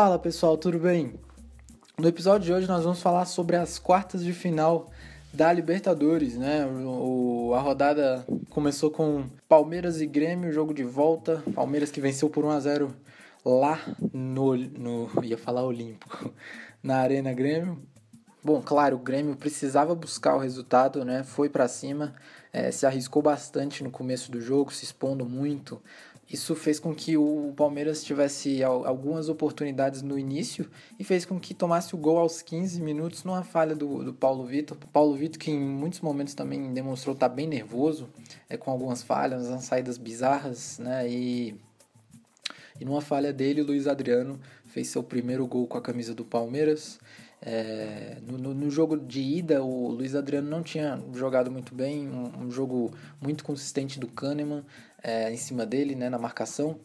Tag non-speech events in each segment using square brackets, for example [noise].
Fala pessoal, tudo bem? No episódio de hoje nós vamos falar sobre as quartas de final da Libertadores, né? O, a rodada começou com Palmeiras e Grêmio, jogo de volta. Palmeiras que venceu por 1 a 0 lá no, no ia falar Olímpico, [laughs] na Arena Grêmio. Bom, claro, o Grêmio precisava buscar o resultado, né? Foi para cima, é, se arriscou bastante no começo do jogo, se expondo muito. Isso fez com que o Palmeiras tivesse algumas oportunidades no início e fez com que tomasse o gol aos 15 minutos numa falha do, do Paulo Vitor. Paulo Vitor, que em muitos momentos também demonstrou estar bem nervoso, é, com algumas falhas, umas saídas bizarras, né? E, e numa falha dele, o Luiz Adriano fez seu primeiro gol com a camisa do Palmeiras. É, no, no, jogo de ida, o Luiz Adriano não tinha jogado muito bem, um, um jogo muito consistente do Kahneman é, em cima dele, né, na marcação.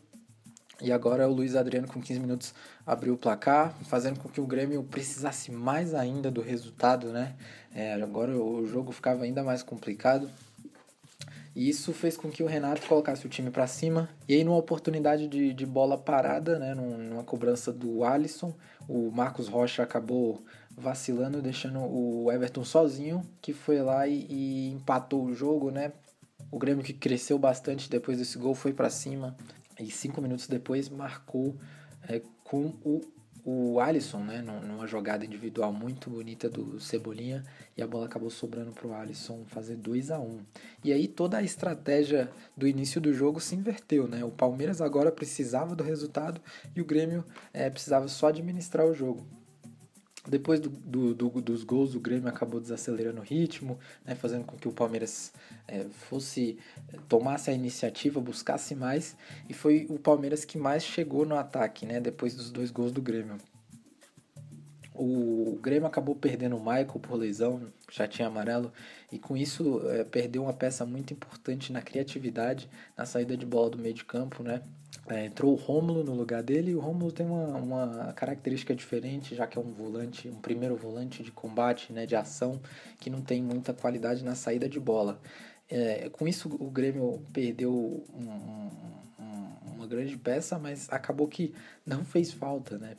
E agora o Luiz Adriano, com 15 minutos, abriu o placar, fazendo com que o Grêmio precisasse mais ainda do resultado, né? É, agora o jogo ficava ainda mais complicado. E isso fez com que o Renato colocasse o time para cima. E aí, numa oportunidade de, de bola parada, né, numa cobrança do Alisson, o Marcos Rocha acabou vacilando, deixando o Everton sozinho, que foi lá e, e empatou o jogo, né? O Grêmio que cresceu bastante depois desse gol foi para cima e cinco minutos depois marcou é, com o o Alisson, né, numa jogada individual muito bonita do Cebolinha, e a bola acabou sobrando para o Alisson fazer 2 a 1 um. E aí toda a estratégia do início do jogo se inverteu, né? O Palmeiras agora precisava do resultado e o Grêmio é, precisava só administrar o jogo. Depois do, do, do, dos gols, o Grêmio acabou desacelerando o ritmo, né, fazendo com que o Palmeiras é, fosse tomasse a iniciativa, buscasse mais, e foi o Palmeiras que mais chegou no ataque, né, depois dos dois gols do Grêmio. O Grêmio acabou perdendo o Michael por lesão, já tinha amarelo, e com isso é, perdeu uma peça muito importante na criatividade, na saída de bola do meio de campo, né? É, entrou o Rômulo no lugar dele e o Rômulo tem uma, uma característica diferente, já que é um volante, um primeiro volante de combate, né, de ação, que não tem muita qualidade na saída de bola. É, com isso o Grêmio perdeu um, um, uma grande peça, mas acabou que não fez falta, né?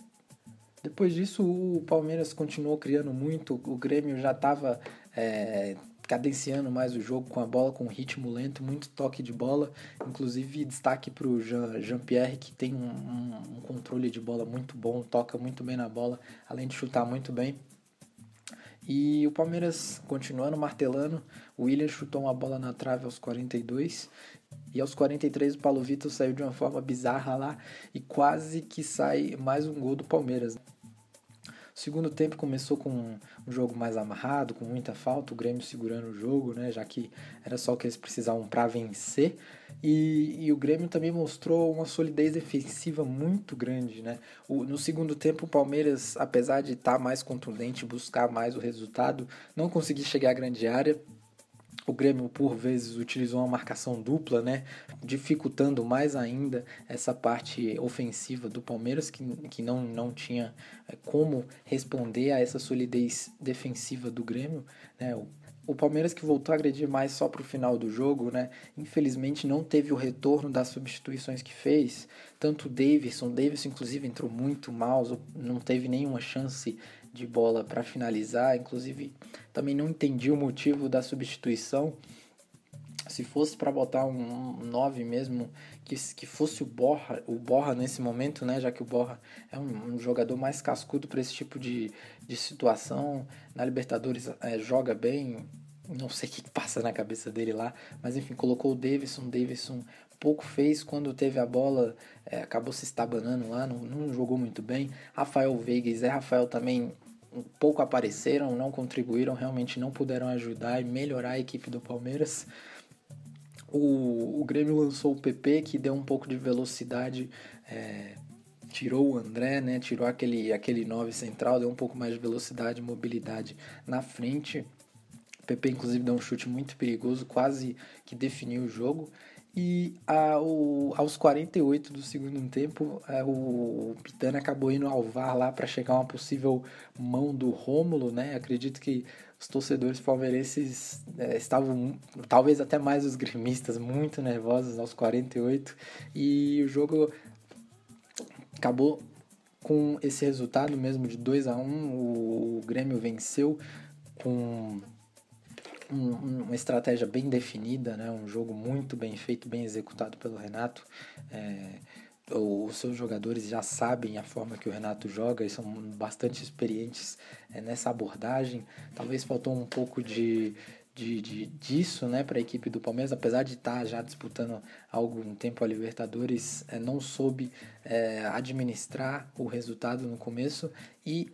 Depois disso o Palmeiras continuou criando muito, o Grêmio já estava é, cadenciando mais o jogo com a bola com ritmo lento, muito toque de bola. Inclusive, destaque para o Jean-Pierre, que tem um, um, um, controle de bola muito bom, toca muito bem na bola, além de chutar muito bem. E o Palmeiras continuando martelando. O William chutou uma bola na trave aos 42. E aos 43 o Paulo Vitor saiu de uma forma bizarra lá e quase que sai mais um gol do Palmeiras. O segundo tempo começou com um jogo mais amarrado, com muita falta, o Grêmio segurando o jogo, né, já que era só o que eles precisavam para vencer. E, e, o Grêmio também mostrou uma solidez defensiva muito grande. Né? O, no segundo tempo, o Palmeiras, apesar de estar tá mais contundente, buscar mais o resultado, não conseguiu chegar à grande área o Grêmio, por vezes, utilizou uma marcação dupla, né? dificultando mais ainda essa parte ofensiva do Palmeiras, que, que não, não tinha é, como responder a essa solidez defensiva do Grêmio. Né? O, o Palmeiras que voltou a agredir mais só para o final do jogo, né? Infelizmente não teve o retorno das substituições que fez. Tanto o Davidson, Davidson inclusive entrou muito mal, não teve nenhuma chance de bola para finalizar. Inclusive, também não entendi o motivo da substituição. Se fosse para botar um 9 mesmo, que, que fosse o Borra, o Borra nesse momento, né? Já que o Borra é um, um jogador mais cascudo para esse tipo de, de situação. Na Libertadores é, joga bem, não sei o que passa na cabeça dele lá, mas enfim, colocou o Davidson, Davidson pouco fez quando teve a bola, é, acabou se estabanando lá, não, não jogou muito bem. Rafael Veiga e Zé Rafael também pouco apareceram, não contribuíram, realmente não puderam ajudar e melhorar a equipe do Palmeiras. O, o Grêmio lançou o PP, que deu um pouco de velocidade, é, tirou o André, né, tirou aquele, aquele 9 central, deu um pouco mais de velocidade e mobilidade na frente. O PP, inclusive, deu um chute muito perigoso, quase que definiu o jogo. E ao, aos 48 do segundo tempo, é, o Pitana acabou indo ao VAR lá para chegar uma possível mão do Rômulo, né? Acredito que os torcedores palmeirenses é, estavam, talvez até mais os gremistas, muito nervosos aos 48. E o jogo acabou com esse resultado mesmo de 2 a 1 um, o Grêmio venceu com um, uma estratégia bem definida, né? um jogo muito bem feito, bem executado pelo Renato. É, os seus jogadores já sabem a forma que o Renato joga e são bastante experientes é, nessa abordagem. Talvez faltou um pouco de, de, de disso né, para a equipe do Palmeiras, apesar de estar tá já disputando há algum tempo a Libertadores, é, não soube é, administrar o resultado no começo e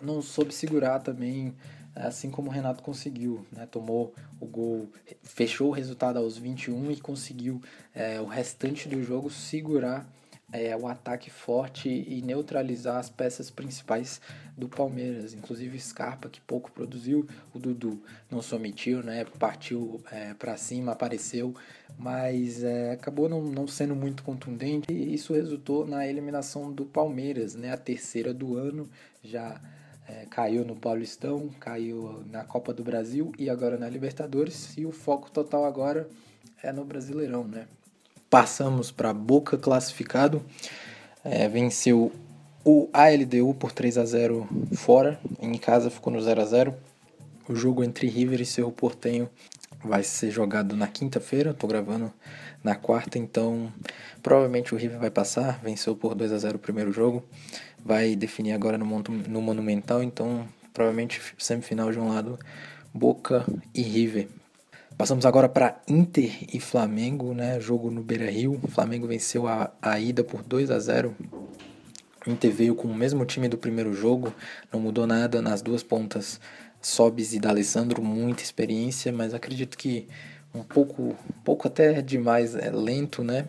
não soube segurar também assim como o Renato conseguiu, né? Tomou o gol, fechou o resultado aos 21 e conseguiu é, o restante do jogo segurar é, o ataque forte e neutralizar as peças principais do Palmeiras, inclusive Scarpa que pouco produziu, o Dudu não se omitiu, né? Partiu é, para cima, apareceu, mas é, acabou não, não sendo muito contundente e isso resultou na eliminação do Palmeiras, né? A terceira do ano já é, caiu no Paulistão, caiu na Copa do Brasil e agora na Libertadores. E o foco total agora é no Brasileirão, né? Passamos para Boca classificado, é, venceu o ALDU por 3 a 0 fora, em casa ficou no 0 a 0 O jogo entre River e Cerro Portenho vai ser jogado na quinta-feira, estou gravando na quarta, então provavelmente o River vai passar, venceu por 2 a 0 o primeiro jogo vai definir agora no, no Monumental, então provavelmente semifinal de um lado Boca e River. Passamos agora para Inter e Flamengo, né? Jogo no Beira Rio. O Flamengo venceu a, a ida por 2 a 0 o Inter veio com o mesmo time do primeiro jogo, não mudou nada nas duas pontas. Sobis e D'Alessandro, muita experiência, mas acredito que um pouco, um pouco até demais é, lento, né?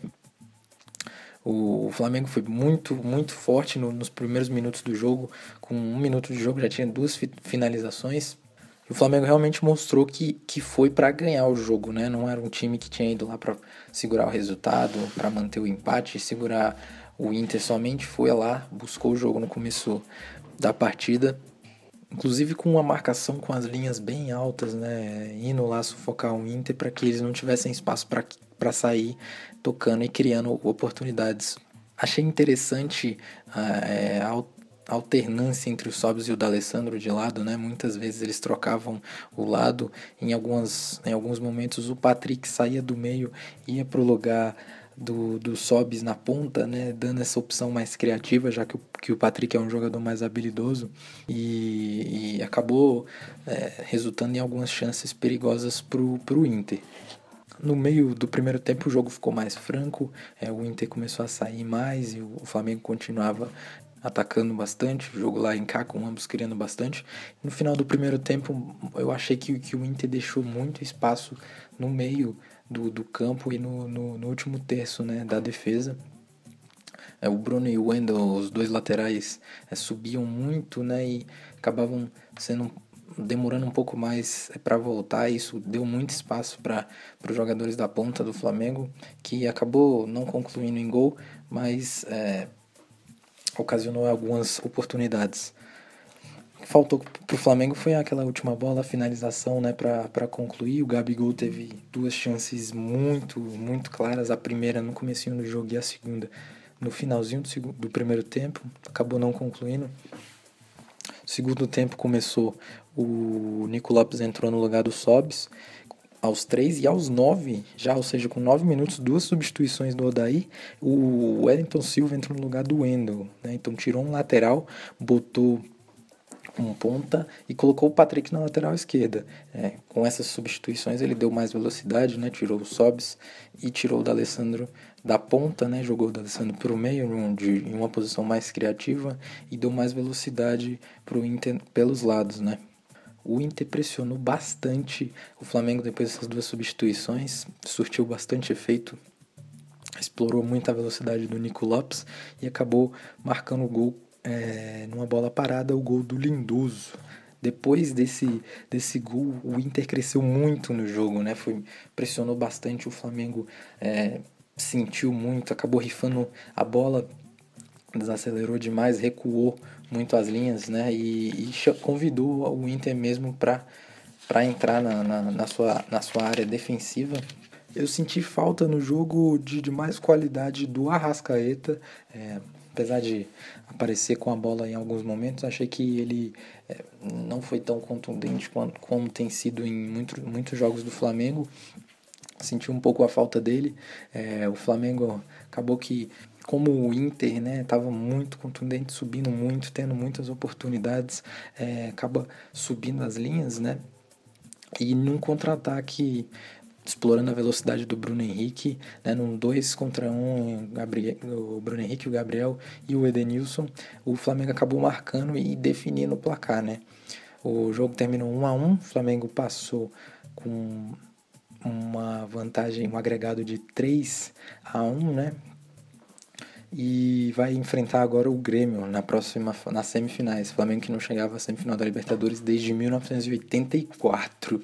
O, Flamengo foi muito, muito forte no, nos primeiros minutos do jogo. Com um minuto de jogo já tinha duas finalizações. E o Flamengo realmente mostrou que, que foi para ganhar o jogo, né? Não era um time que tinha ido lá para segurar o resultado, para manter o empate, segurar o Inter somente. Foi lá, buscou o jogo no começo da partida. Inclusive com uma marcação com as linhas bem altas, né? Indo lá sufocar o Inter para que eles não tivessem espaço para sair tocando e criando oportunidades. Achei interessante é, a alternância entre os Sobs e o D'Alessandro de lado, né? Muitas vezes eles trocavam o lado, em, algumas, em alguns momentos o Patrick saía do meio, ia para o lugar do, do Sobs na ponta, né? Dando essa opção mais criativa, já que o, que o Patrick é um jogador mais habilidoso e, e acabou é, resultando em algumas chances perigosas para o Inter. No meio do primeiro tempo o jogo ficou mais franco, é, o Inter começou a sair mais e o Flamengo continuava atacando bastante, o jogo lá em cá com ambos criando bastante. No final do primeiro tempo eu achei que, que o Inter deixou muito espaço no meio do, do campo e no, no, no último terço né, da defesa. É, o Bruno e o Wendel, os dois laterais, é, subiam muito né, e acabavam sendo demorando um pouco mais é, para voltar. Isso deu muito espaço para os jogadores da ponta do Flamengo, que acabou não concluindo em gol, mas é, ocasionou algumas oportunidades. Faltou para o Flamengo foi aquela última bola, a finalização né, para concluir. O Gabigol teve duas chances muito, muito claras. A primeira no comecinho do jogo e a segunda no finalzinho do, do primeiro tempo. Acabou não concluindo. Segundo tempo começou, o Nico Lopes entrou no lugar do Sobs aos 3 e aos 9, já, ou seja, com 9 minutos, duas substituições do Odaí, o Wellington Silva entrou no lugar do Wendel, né? Então tirou um lateral, botou um ponta e colocou o Patrick na lateral esquerda. É, com essas substituições ele deu mais velocidade, né? Tirou o Sobs e tirou o D'Alessandro da ponta, né? Jogou o D'Alessandro para o meio, de, em uma posição mais criativa e deu mais velocidade para o Inter pelos lados, né? O Inter pressionou bastante o Flamengo depois dessas duas substituições, surtiu bastante efeito, explorou muito a velocidade do Nico Lopes e acabou marcando o gol é, numa bola parada, o gol do Lindoso. Depois desse, desse gol, o Inter cresceu muito no jogo, né? Foi, pressionou bastante o Flamengo, é, sentiu muito, acabou rifando a bola, desacelerou demais, recuou muito as linhas, né? E, e convidou o Inter mesmo para para entrar na, na, na, sua, na sua área defensiva. Eu senti falta no jogo de, de mais qualidade do Arrascaeta. É, apesar de aparecer com a bola em alguns momentos, achei que ele é, não foi tão contundente quanto, como tem sido em muito, muitos jogos do Flamengo. Senti um pouco a falta dele. É, o Flamengo acabou que como o Inter né estava muito contundente subindo muito tendo muitas oportunidades é, acaba subindo as linhas né e num contra-ataque explorando a velocidade do Bruno Henrique, né, num 2 contra 1, um, o Bruno Henrique, o Gabriel e o Edenilson, o Flamengo acabou marcando e definindo o placar, né? O jogo terminou 1 a 1, o Flamengo passou com uma vantagem, um agregado de 3 a 1, né? E vai enfrentar agora o Grêmio na próxima nas semifinais. Flamengo que não chegava à semifinal da Libertadores desde 1984.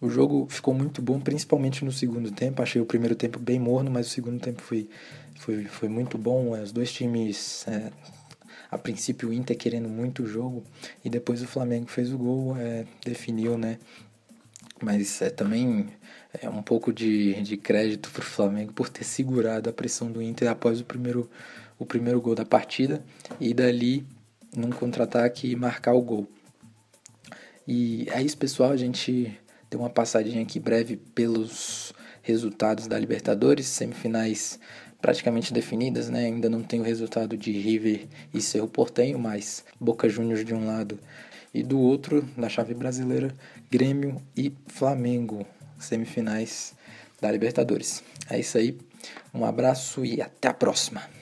O jogo ficou muito bom, principalmente no segundo tempo. Achei o primeiro tempo bem morno, mas o segundo tempo foi, foi, foi muito bom. Os dois times, é, a princípio, o Inter querendo muito o jogo, e depois o Flamengo fez o gol, é, definiu, né? Mas é, também é um pouco de, de crédito para o Flamengo por ter segurado a pressão do Inter após o primeiro, o primeiro gol da partida e dali, num contra-ataque, marcar o gol. E é isso, pessoal. A gente Deu uma passadinha aqui breve pelos resultados da Libertadores, semifinais praticamente definidas, né? Ainda não tem o resultado de River e Cerro Portenho, mas Boca Juniors de um lado e do outro, na chave brasileira, Grêmio e Flamengo, semifinais da Libertadores. É isso aí. Um abraço e até a próxima.